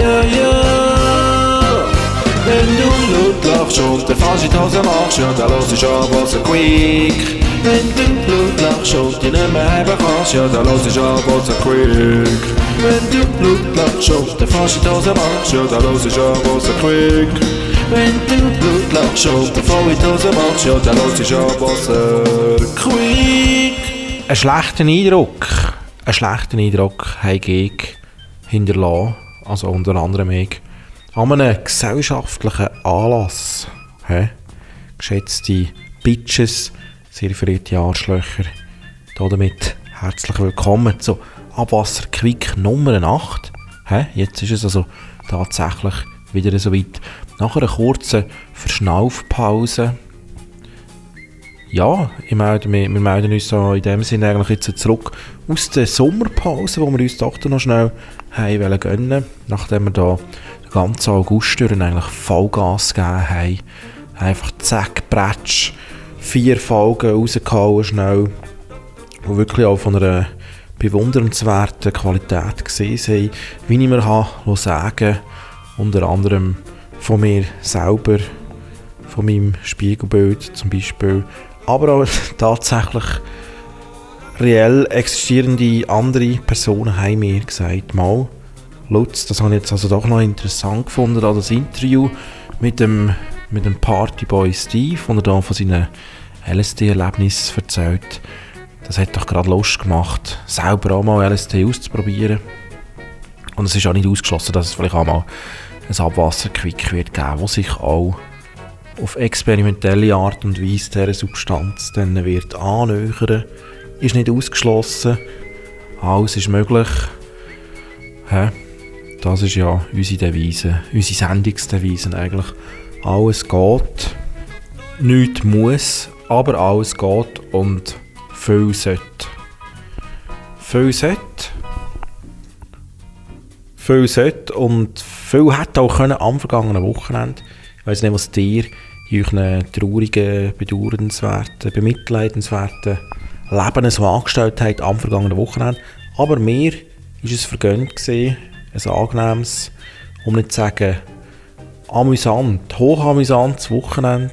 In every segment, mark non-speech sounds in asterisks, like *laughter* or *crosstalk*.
yeah, yeah. Wenn du laut lachst und der falsche Hose machst, ja, dann los ich aber so quick. Wenn du laut lachst und die nicht mehr haben kannst, ja, dann los ich aber so quick. Wenn du laut lachst und der falsche Hose machst, ja, dann los ich aber so quick. Wenn du laut lachst und der falsche Hose machst, ja, dann los ich aber so quick. Einen schlechten Eindruck, einen schlechten Eindruck habe ich hinterlassen, also unter anderem ich, an einem gesellschaftlichen Anlass. Hä? Geschätzte Bitches, sehr verehrte Arschlöcher, damit herzlich willkommen zu Abwasser Quick Nummer 8. Hä? Jetzt ist es also tatsächlich wieder so weit. Nach einer kurzen Verschnaufpause ja, ich melde mich, wir melden uns so in dem Sinne eigentlich jetzt zurück aus der Sommerpause, wo wir uns doch noch schnell haben gönnen nachdem wir da den ganzen August durch eigentlich Vollgas gegeben haben. Einfach zack, bretsch, vier Folgen rausgehauen schnell, die wirklich auch von einer bewundernswerten Qualität gesehen sind, wie ich mir habe sagen unter anderem von mir selber, von meinem Spiegelbild zum Beispiel, aber auch *laughs* tatsächlich reell existierende andere Personen haben mir gesagt, mal, Lutz, das habe ich jetzt also doch noch interessant gefunden, das Interview mit dem, mit dem Partyboy Steve, wo er da von seinen LSD-Erlebnissen erzählt. Das hat doch gerade Lust gemacht, selber auch mal LSD auszuprobieren. Und es ist auch nicht ausgeschlossen, dass es vielleicht auch mal ein Abwasserquick wird geben, wo sich auch auf experimentelle Art und Weise dieser Substanz dann wird annähern, ist nicht ausgeschlossen. Alles ist möglich. Hä? Das ist ja unsere Devise, unsere Sendungsdevise eigentlich. Alles geht, nichts muss, aber alles geht und viel sollte. Viel sollte, viel sollte und viel hätte auch können am vergangenen Wochenende. Ich weiß nicht, was dir in euren traurigen, bedauernswerten, bemitleidenswerten Leben so angestellt habt am vergangenen Wochenende. Aber mir war es vergönnt, ein angenehmes, um nicht zu sagen amüsant, hochamüsantes Wochenende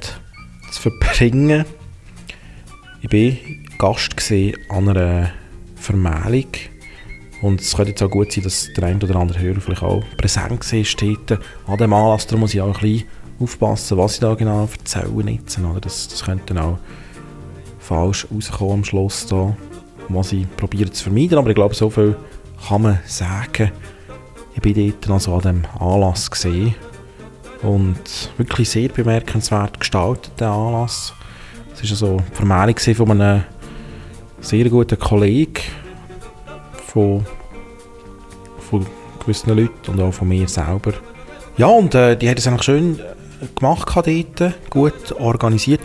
zu verbringen. Ich war Gast an einer Vermählung. Und es könnte jetzt auch gut sein, dass der eine oder andere Hörer vielleicht auch präsent war an dem Anlass. Da muss ich auch ein bisschen aufpassen, was ich da genau erzähle. Jetzt, oder? Das, das könnte dann auch falsch rauskommen am Schluss. Da, was ich probiere zu vermeiden. Aber ich glaube, so viel kann man sagen. Ich bin dort also an diesem Anlass gesehen und wirklich sehr bemerkenswert gestaltet, der Anlass. Es war also die Vermählung von einem sehr guten Kollegen von, von gewissen Leuten und auch von mir selber. Ja, und äh, die hat es eigentlich schön gemacht dort, gut organisiert.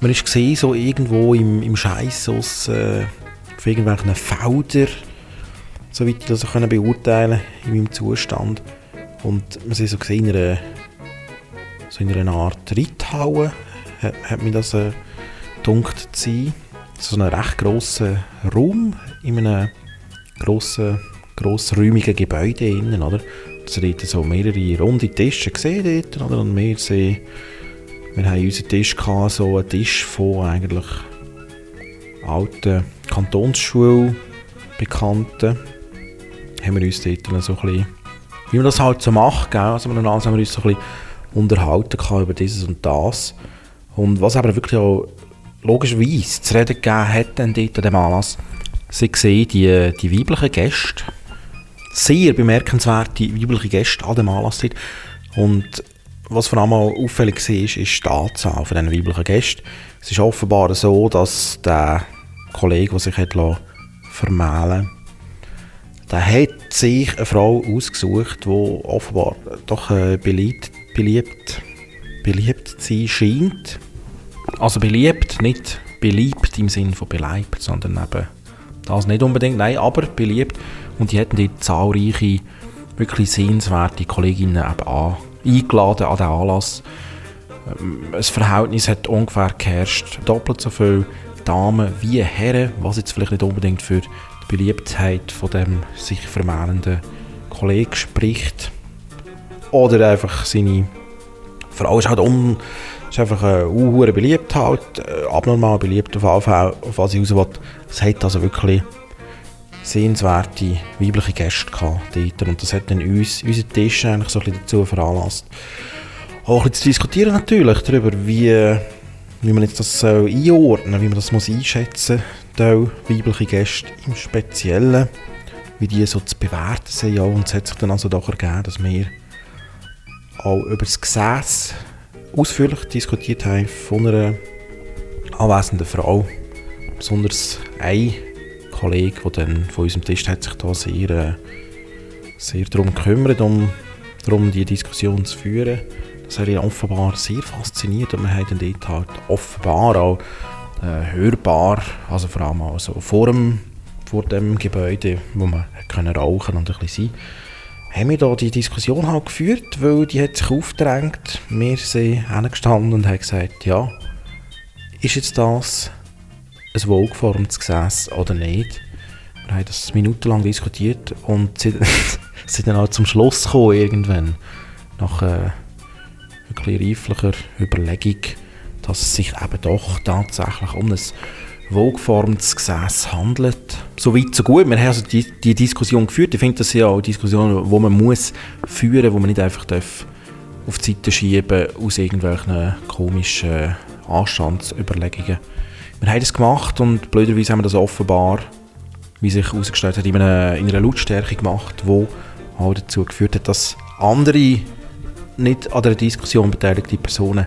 Man ist gesehen, so irgendwo im, im Scheiß aus äh, irgendwelchen Feldern, soweit ich das können beurteilen in meinem Zustand. Und man sieht so gesehen, in einer, so in einer Art Reithalle hat, hat mir das äh, zu sein. So ein recht grosser Raum in einem grossen, grossräumigen Gebäude innen, oder? Dort so mehrere runde Tische gesehen dort? Und wir sehen, wir haben unseren Tisch gehabt, so einen Tisch von eigentlich alten Kantonsschulbekannten. Haben wir uns dort so ein bisschen, wie man das halt so macht, gell? Also wir haben wir uns so ein bisschen unterhalten über dieses und das. Und was aber wirklich auch logischerweise zu reden gegeben hat dann dort an dem Anlass, Sie sehen die, die weiblichen Gäste, sehr bemerkenswerte weibliche Gäste an dem Anlass dort. Und was vor allem auffällig war, ist, die Anzahl von diesen weiblichen Gästen. Es ist offenbar so, dass der Kollege, der sich hat vermählen der hat sich eine Frau ausgesucht, die offenbar doch äh, beliebt, beliebt, beliebt sein scheint. Also beliebt, nicht beliebt im Sinne von beleibt, sondern eben das nicht unbedingt, nein, aber beliebt. Und die hatten dort zahlreiche, wirklich sehenswerte Kolleginnen an, eingeladen an den Anlass. Ähm, das Verhältnis hat ungefähr geherrscht, doppelt so viele Damen wie Herren, was jetzt vielleicht nicht unbedingt für die Beliebtheit von dem sich vermählenden Kollegen spricht. oder einfach seine Frau ist halt um, ist einfach äh, uh, beliebt halt, äh, abnormal beliebt auf jeden Fall, auf was ich raus will. Es hat also wirklich sehenswerte weibliche Gäste gehabt dort und das hat dann uns, unseren Tisch eigentlich so ein bisschen dazu veranlasst, auch ein bisschen zu diskutieren natürlich darüber, wie, wie man jetzt das soll einordnen wie man das muss einschätzen muss, weibliche Gäste im Speziellen, wie die so zu bewerten sind. Ja, und es hat sich dann also doch ergeben, dass wir auch über das Gesetz ausführlich diskutiert haben von einer anwesenden Frau. Besonders ein Kollege, der dann von unserem Tisch hat sich da sehr, äh, sehr darum gekümmert, um darum die Diskussion zu führen. Das hat ihn offenbar sehr fasziniert und wir haben dann dort halt offenbar auch äh, hörbar, also vor allem auch so vor dem, vor dem Gebäude, wo man rauchen und ein bisschen sein haben wir da die Diskussion halt geführt, weil die hat sich aufgedrängt. Wir sind hingestanden und haben gesagt, ja, ist jetzt das ein wohlgeformtes Gesäß oder nicht? Wir haben das minutenlang diskutiert und *laughs* sind, sind dann auch zum Schluss gekommen irgendwann, nach äh, wirklich reiflicher Überlegung, dass es sich eben doch tatsächlich um ein wohlgeformtes Gesäß handelt. So weit, so gut. Wir haben also die, die Diskussion geführt. Ich finde, das ja auch Diskussionen, die man muss führen muss, die man nicht einfach darf auf die Seite schieben aus irgendwelchen komischen Anstandsüberlegungen. Wir haben das gemacht und blöderweise haben wir das offenbar, wie sich herausgestellt hat, in einer, in einer Lautstärke gemacht, die auch dazu geführt hat, dass andere nicht an der Diskussion beteiligte Personen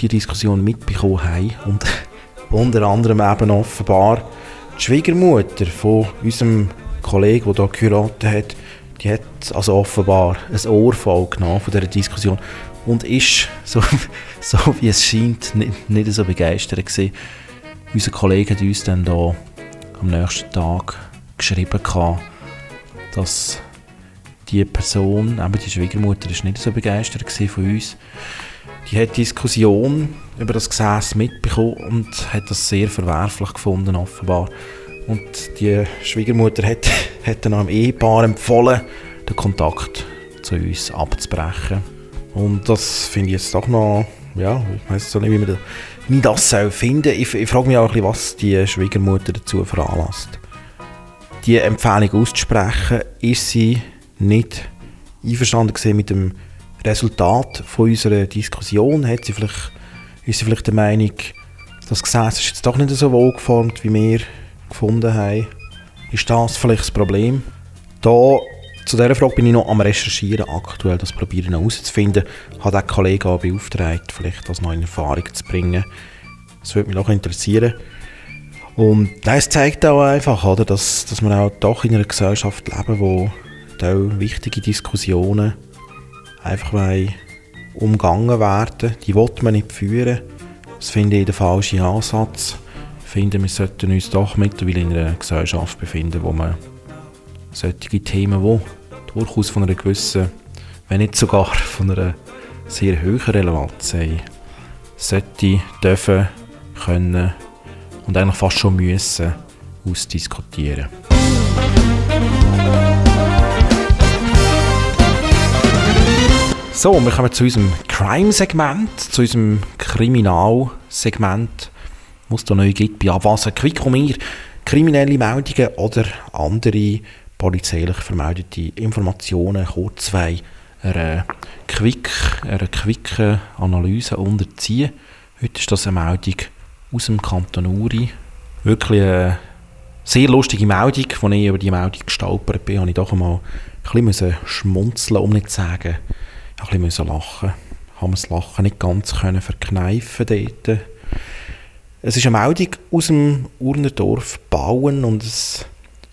die Diskussion mitbekommen haben und unter anderem eben offenbar die Schwiegermutter von unserem Kollegen, der hier geheiratet hat, die hat also offenbar ein Ohrfall genommen von dieser Diskussion und ist, *laughs* so, so wie es scheint, nicht, nicht so begeistert gewesen. Unser Kollege hat uns dann da am nächsten Tag geschrieben, dass die Person, eben die Schwiegermutter, ist nicht so begeistert von uns. Die hat Diskussion über das Gesäß mitbekommen und hat das sehr verwerflich gefunden, offenbar. Und die Schwiegermutter hat, *laughs* hat dann einem Ehepaar empfohlen, den Kontakt zu uns abzubrechen. Und das finde ich jetzt doch noch, ja, ich weiß nicht, wie man das, wie das soll finden. Ich, ich frage mich auch ein bisschen, was die Schwiegermutter dazu veranlasst. Die Empfehlung auszusprechen, ist sie nicht einverstanden mit dem Resultat von unserer Diskussion. Hat sie vielleicht ist sie vielleicht der Meinung, das Gesetz ist jetzt doch nicht so wohlgeformt, wie wir gefunden haben. Ist das vielleicht das Problem? Da, zu dieser Frage bin ich noch am Recherchieren aktuell, das probieren herauszufinden. Ich habe den Kollegen auch beauftragt, vielleicht das noch in Erfahrung zu bringen. Das würde mich auch interessieren. Und das zeigt auch einfach, oder, dass, dass wir auch doch in einer Gesellschaft leben, wo wichtige Diskussionen einfach umgangen werden. Die will man nicht führen. Das finde ich der falsche Ansatz. Ich finde, wir sollten uns doch mittlerweile in einer Gesellschaft befinden, wo man solche Themen, die durchaus von einer gewissen, wenn nicht sogar von einer sehr hohen Relevanz haben, sollte, dürfen, können und eigentlich fast schon müssen ausdiskutieren. So, wir kommen zu unserem Crime-Segment, zu unserem Kriminalsegment, was es da neu gibt bei Abwasser Quick um mir kriminelle Meldungen oder andere polizeilich vermeldete Informationen kurzwei einer Quick, einer quicken Analyse unterziehen. Heute ist das eine Meldung aus dem Kanton Uri. Wirklich eine sehr lustige Meldung, als ich über die Meldung gestolpert bin, habe ich doch einmal ein bisschen schmunzeln, um nicht zu sagen, ein bisschen lachen. Haben wir das Lachen nicht ganz können verkneifen dort. Es ist eine Meldung aus dem Urnerdorf Bauen und es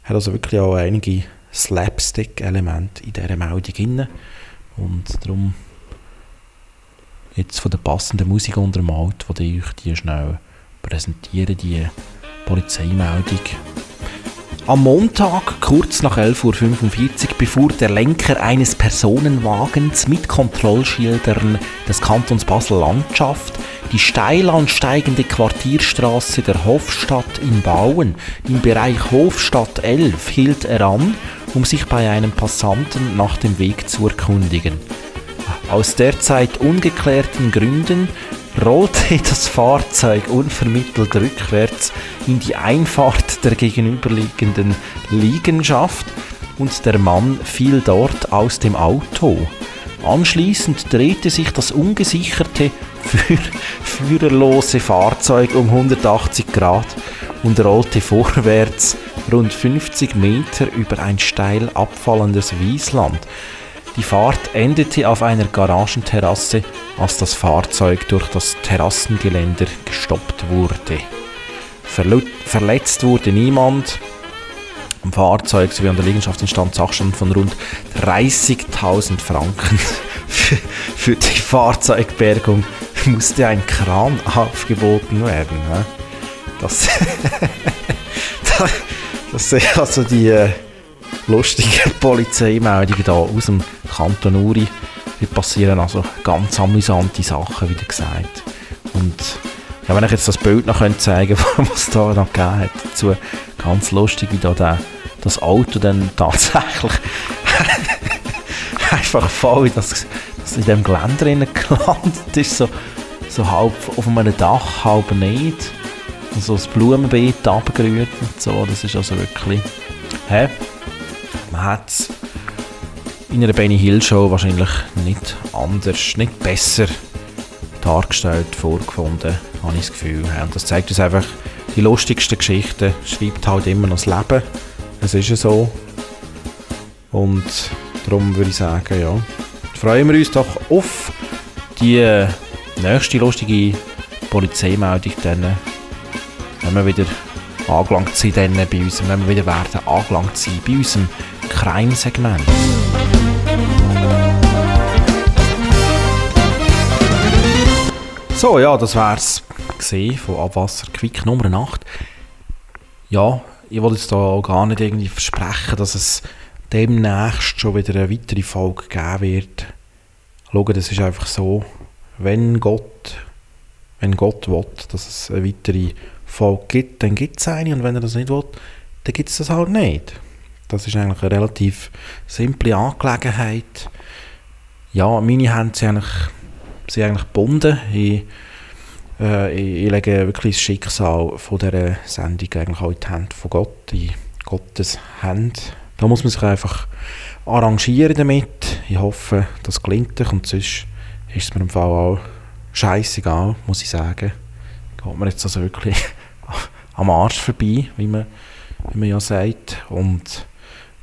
hat also wirklich auch einige Slapstick-Elemente in dieser Meldung drin. Und darum jetzt von der passenden Musik untermalt, die ich die schnell präsentiere, die Polizeimeldung. Am Montag, kurz nach 11.45 Uhr, befuhr der Lenker eines Personenwagens mit Kontrollschildern des Kantons Basel-Landschaft die steil ansteigende Quartierstraße der Hofstadt in Bauen. Im Bereich Hofstadt 11 hielt er an, um sich bei einem Passanten nach dem Weg zu erkundigen. Aus derzeit ungeklärten Gründen rollte das Fahrzeug unvermittelt rückwärts in die Einfahrt der gegenüberliegenden Liegenschaft und der Mann fiel dort aus dem Auto. Anschließend drehte sich das ungesicherte, führerlose Fahrzeug um 180 Grad und rollte vorwärts rund 50 Meter über ein steil abfallendes Wiesland. Die Fahrt endete auf einer Garagenterrasse, als das Fahrzeug durch das Terrassengeländer gestoppt wurde. Verletzt wurde niemand. Am Fahrzeug sowie an der Liegenschaft entstand Sachstand von rund 30.000 Franken. *laughs* Für die Fahrzeugbergung musste ein Kran aufgeboten werden. *laughs* Das, das sind also die äh, lustigen *laughs* Polizeimeldungen da aus dem Kanton Uri. Hier passieren also ganz amüsante Sachen, wie gesagt. Und ja, wenn ich jetzt das Bild noch zeigen könnte, *laughs* was es da noch gegeben hat, dazu ganz lustig, wie da der, das Auto dann *laughs* tatsächlich einfach voll dass, dass in dem Geländer gelandet ist, so, so halb auf einem Dach, halb nicht. Und so das Blumenbeet abgerührt und so, das ist also wirklich... Hä? Man hat es in einer Benny Hill Show wahrscheinlich nicht anders, nicht besser dargestellt vorgefunden, habe ich das Gefühl. Und das zeigt uns einfach, die lustigsten Geschichten schreibt halt immer noch das Leben. Es ist ja so. Und darum würde ich sagen, ja, freuen wir uns doch auf die nächste lustige Polizeimeldung dann, wenn wir wieder angelangt sind dann bei uns, wenn wir wieder werden angelangt sein bei unserem Crime-Segment. So, ja, das wär's gesehen von Abwasser Quick Nummer 8. Ja, ich wollte jetzt da gar nicht irgendwie versprechen, dass es demnächst schon wieder eine weitere Folge geben wird. Schau, das ist einfach so, wenn Gott, wenn Gott will, dass es eine weitere Folge gibt, dann gibt es eine und wenn er das nicht will, dann gibt es das halt nicht. Das ist eigentlich eine relativ simple Angelegenheit. Ja, meine Hände sind eigentlich sind eigentlich gebunden. Ich, äh, ich, ich, lege wirklich das Schicksal von dieser Sendung eigentlich auch in die Hände von Gott, in Gottes Hände. Da muss man sich einfach arrangieren damit. Ich hoffe, das gelingt euch und sonst ist es mir im Fall auch scheißegal, muss ich sagen. Geht mir jetzt also wirklich am Arsch vorbei, wie man, wie man ja sagt. Und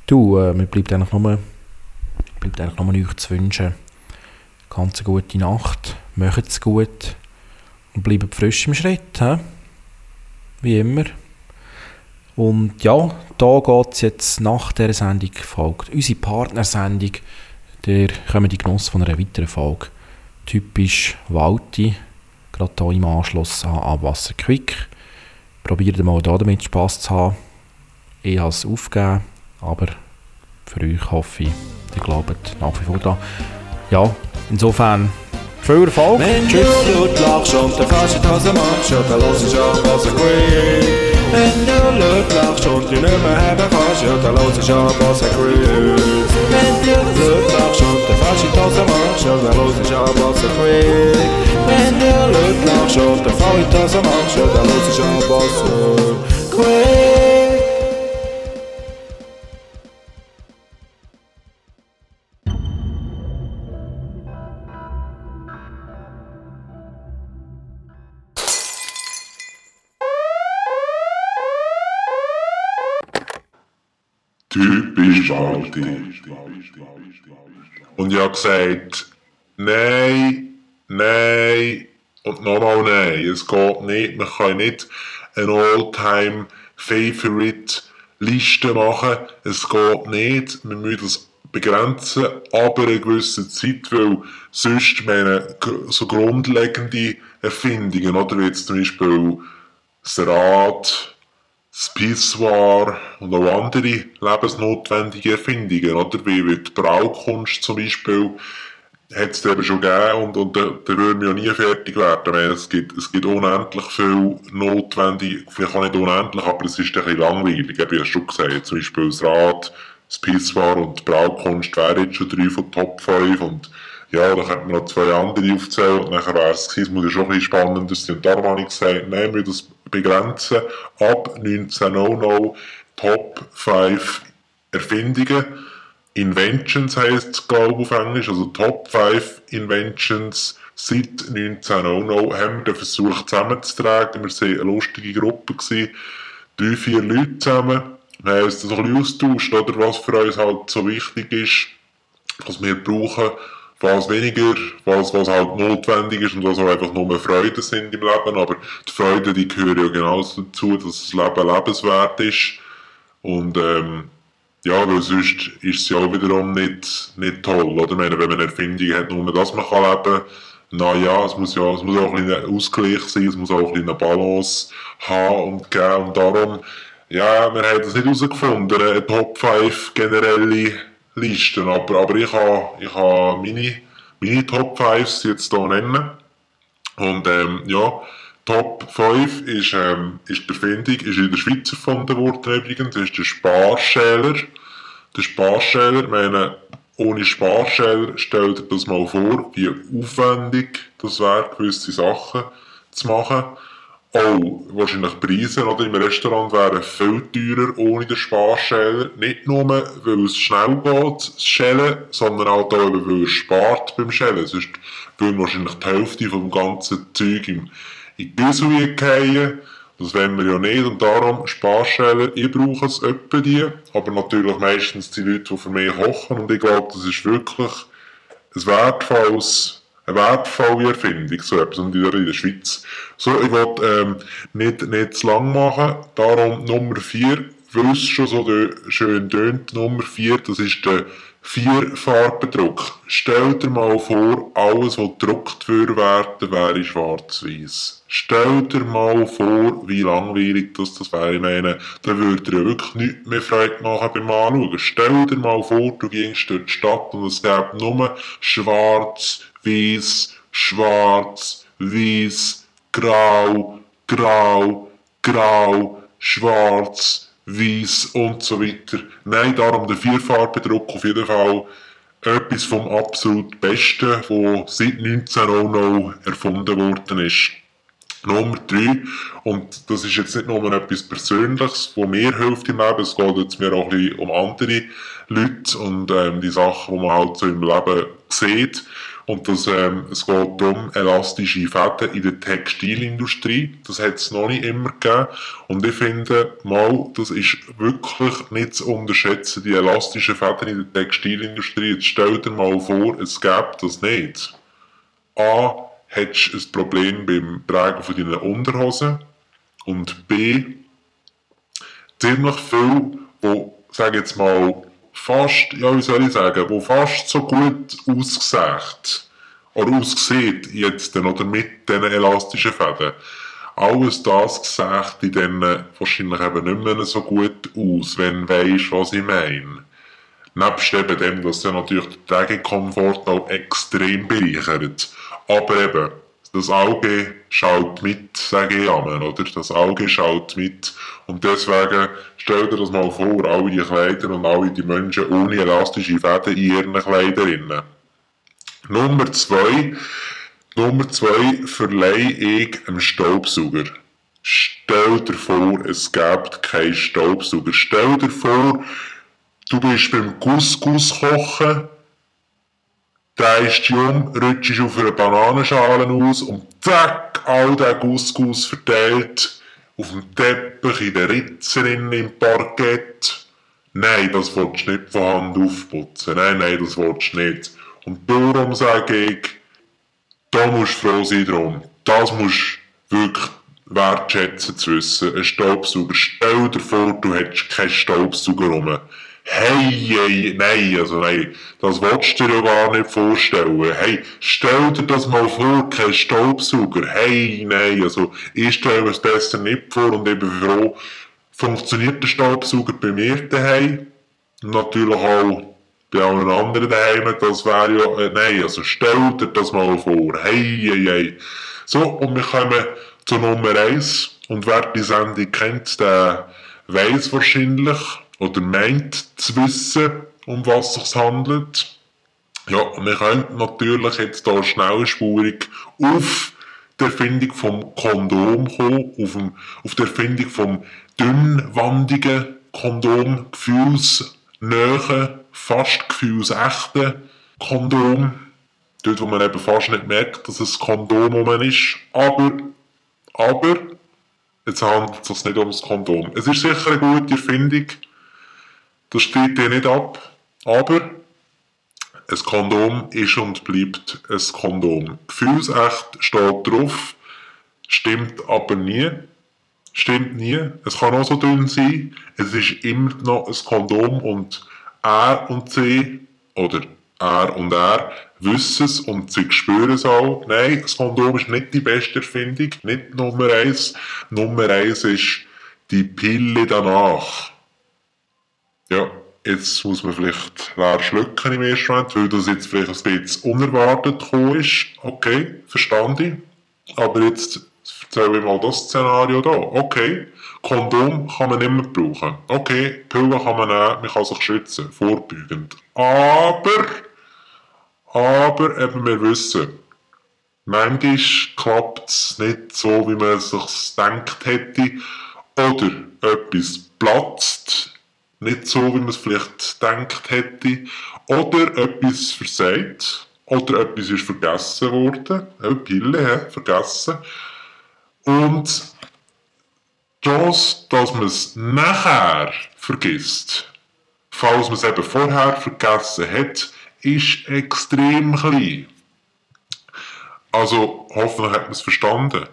du, äh, mir bleibt eigentlich nur, bleibt eigentlich nur euch zu wünschen, Ganz eine gute Nacht, macht es gut und bleibt frisch im Schritt. He? Wie immer. Und ja, da geht es jetzt nach dieser Sendung folgt unsere Partnersendung. Der kommen die Genuss von einer weiteren Folge. Typisch Walti, gerade hier im Anschluss an Abwasser Quick. Probiert mal da damit Spass zu haben. Ich habe es aufgegeben, aber für euch hoffe ich, ihr glaubt nach wie vor da. Ja, Insofern viel Erfolg. Wenn Tschüss. du laut lachst und der falsche Hose machst, dann los ich an, was er queen. Wenn du laut lachst und dich nicht mehr haben kannst, dann los ich an, was er queen. Wenn du laut lachst und der falsche Hose machst, ja, dann los ich an, was er queen. Wenn du laut lachst und der falsche Hose machst, ja, dann los ich an, was er queen. Typisch Walti. Und ich habe gesagt, nein, nein und nochmal nein. Es geht nicht. Man kann nicht eine All-Time Favorite Liste machen. Es geht nicht. Wir müssen das begrenzen, aber eine gewisse Zeit, weil sonst meine, so grundlegende Erfindungen, oder wie jetzt zum Beispiel das Rad, das Pissoir und auch andere lebensnotwendige Erfindungen, oder? Wie, wie die Braukunst zum Beispiel, hat es eben schon gegeben und, und da, da würden wir ja nie fertig werden. Meine, es, gibt, es gibt unendlich viel notwendig, vielleicht auch nicht unendlich, aber es ist ein bisschen langweilig. Ich habe ja schon gesagt, zum Beispiel das Rad, das Pissoir und die Braukunst wären jetzt schon drei von Top 5 und ja, da könnte man noch zwei andere aufzählen und nachher wäre es. Es muss ja schon ein bisschen spannender sein. Und darum habe ich gesagt, nein, wir das begrenzen. Ab 1900 Top 5 Erfindungen. Inventions heisst es, glaube ich, auf Englisch. Also Top 5 Inventions seit 1900 haben wir den Versuch zusammenzutragen. Wir waren eine lustige Gruppe. Gewesen. Drei, vier Leute zusammen. Wir haben uns ein bisschen austauscht, oder was für uns halt so wichtig ist, was wir brauchen was weniger, was, was halt notwendig ist und was auch einfach nur Freuden sind im Leben. Aber die Freuden, die gehören ja genauso dazu, dass das Leben lebenswert ist. Und ähm, ja, weil sonst ist es ja auch wiederum nicht, nicht toll, oder? Meine, wenn man eine Erfindung hat, nur dass man kann leben kann, na ja, es muss ja es muss auch ein Ausgleich sein, es muss auch ein bisschen Balance haben und geben. Und darum, ja, wir haben das nicht herausgefunden, eine Top 5 generelle Listen, aber, aber ich habe ich ha meine, meine Top 5 jetzt hier nennen. Und ähm, ja, Top 5 ist, ähm, ist die Erfindung, ist in der Schweiz erfunden worden übrigens, das ist der Sparschäler. Der Sparschäler, meine, ohne Sparschäler, stellt dir das mal vor, wie aufwendig das wäre, gewisse Sachen zu machen auch wahrscheinlich Preise oder im Restaurant wären viel teurer ohne den Sparschäler. Nicht nur, weil es schnell geht, das Schälen, sondern auch da, weil es spart beim Schälen. Sonst würde wahrscheinlich die Hälfte vom ganzen Zeug in die Güssel fallen. Das wollen wir ja nicht und darum Sparschäler, ich brauche es öppe die, aber natürlich meistens die Leute, die für mich kochen und ich glaube, das ist wirklich ein wertvolles eine wertvolle Erfindung, so etwas, und in der Schweiz. So, ich will ähm, nicht, nicht zu lang machen, darum Nummer 4, weil es schon so schön tönt, Nummer 4, das ist der Vierfarbendruck. Stell dir mal vor, alles, was gedruckt würde werden, wäre schwarz-weiß. Stell dir mal vor, wie langweilig das, das wäre. Ich meine, da würde dir wirklich nichts mehr Freude machen beim Anschauen. Stell dir mal vor, du gehst durch die Stadt und es gäbe nur schwarz, weiß, schwarz, weiß, grau, grau, grau, schwarz, weiß und so weiter. Nein, darum der Vierfarbendruck auf jeden Fall etwas vom absolut Besten, was seit 1900 erfunden worden ist. Nummer drei, und das ist jetzt nicht nur etwas Persönliches, wo mir hilft im Leben, es geht jetzt mir auch ein um andere Leute und ähm, die Sachen, die man halt so im Leben sieht. Und das, ähm, es geht darum, elastische Fäden in der Textilindustrie. Das hat es noch nicht immer gegeben. Und ich finde, mal, das ist wirklich nicht zu unterschätzen, die elastischen Fäden in der Textilindustrie. Jetzt stell dir mal vor, es gäbe das nicht. A, hättest du ein Problem beim Tragen von deinen Unterhosen. Und B, ziemlich viel, wo, sag jetzt mal, fast, ja, wie soll ich sagen, wo fast so gut aussieht, oder aussieht jetzt oder mit diesen elastischen Fäden. Alles das sieht in denen wahrscheinlich eben nicht mehr so gut aus, wenn weisst, was ich meine. Nebst eben dem, dass ja natürlich der Tragekomfort auch extrem bereichert. Aber eben, das Auge schaut mit, sage ich einmal, oder? Das Auge schaut mit. Und deswegen stell dir das mal vor, alle die Kleider und alle die Menschen ohne elastische Fäden in ihren Kleiderinnen. Nummer zwei, Nummer zwei verleihe ich einem Staubsauger. Stell dir vor, es gibt keinen Staubsauger. Stell dir vor, du bist beim Couscous kochen drehst dich um, rutschst auf eine Bananenschale aus und zack, all der Couscous verteilt auf dem Teppich, in den Ritzen, im Parkett. Nein, das willst du nicht von Hand aufputzen. Nein, nein, das willst du nicht. Und darum sage ich, da musst du froh sein drum. Das musst du wirklich wertschätzen zu wissen. Ein Staubsauger. Stell dir vor, du hättest keinen Staubsauger rum. Hey, hey, nein, also nein, das willst du dir ja gar nicht vorstellen. Hey, stell dir das mal vor, kein Staubsauger. Hey, nein, also ich stelle mir es besser nicht vor und bin froh, funktioniert der Staubsauger bei mir daheim? Natürlich auch bei allen anderen daheim, das wäre ja, äh, nein, also stell dir das mal vor. Hey, hey, hey. So, und wir kommen zur Nummer 1. Und wer die Sendung kennt, der weiß wahrscheinlich, oder meint zu wissen, um was es sich handelt. Ja, wir können natürlich jetzt hier schnellspurig auf die Erfindung vom Kondom kommen, auf, dem, auf die Erfindung vom dünnwandigen Kondom, gefühlsnähen, fast gefühlsechten Kondom. Dort, wo man eben fast nicht merkt, dass es Kondom um ist. Aber, aber, jetzt handelt es sich nicht ums Kondom. Es ist sicher eine gute Erfindung. Das steht dir nicht ab. Aber, ein Kondom ist und bleibt ein Kondom. Gefühlsecht steht drauf, stimmt aber nie. Stimmt nie. Es kann auch so dünn sein. Es ist immer noch ein Kondom und er und sie, oder er und er, wissen es und sie spüren es auch. Nein, das Kondom ist nicht die beste Erfindung, nicht Nummer eins. Nummer eins ist die Pille danach. Ja, jetzt muss man vielleicht leer schlucken im ersten Moment, weil das jetzt vielleicht ein bisschen unerwartet gekommen ist. Okay, verstanden. Aber jetzt erzähle ich mal das Szenario da. Okay, Kondom kann man mehr brauchen. Okay, Pille kann man nehmen, man kann sich schützen, vorbeugend. Aber, aber eben wir wissen, manchmal klappt es nicht so, wie man es sich gedacht hätte. Oder etwas platzt nicht so, wie man es vielleicht gedacht hätte. Oder etwas versagt. Oder etwas ist vergessen worden. Eine Pille, he, vergessen. Und Chance, dass man es nachher vergisst, falls man es eben vorher vergessen hat, ist extrem klein. Also hoffentlich hat man es verstanden.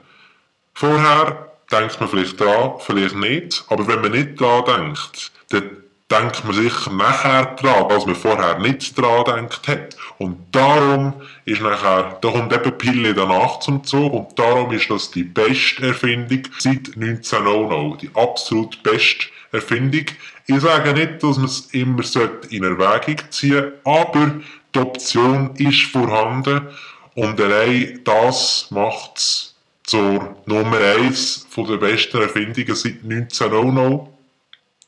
Vorher denkt man vielleicht dran, vielleicht nicht, aber wenn man nicht dran denkt, dann denkt man sicher nachher dran, was man vorher nicht dran gedacht hat. Und darum ist nachher, da kommt eben Pille danach zum Zug und darum ist das die beste Erfindung seit 1900. Die absolut beste Erfindung. Ich sage nicht, dass man es immer in Erwägung ziehen sollte, aber die Option ist vorhanden und allein das macht es zur Nummer 1 der besten Erfindungen seit 1900.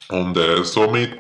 Und äh, somit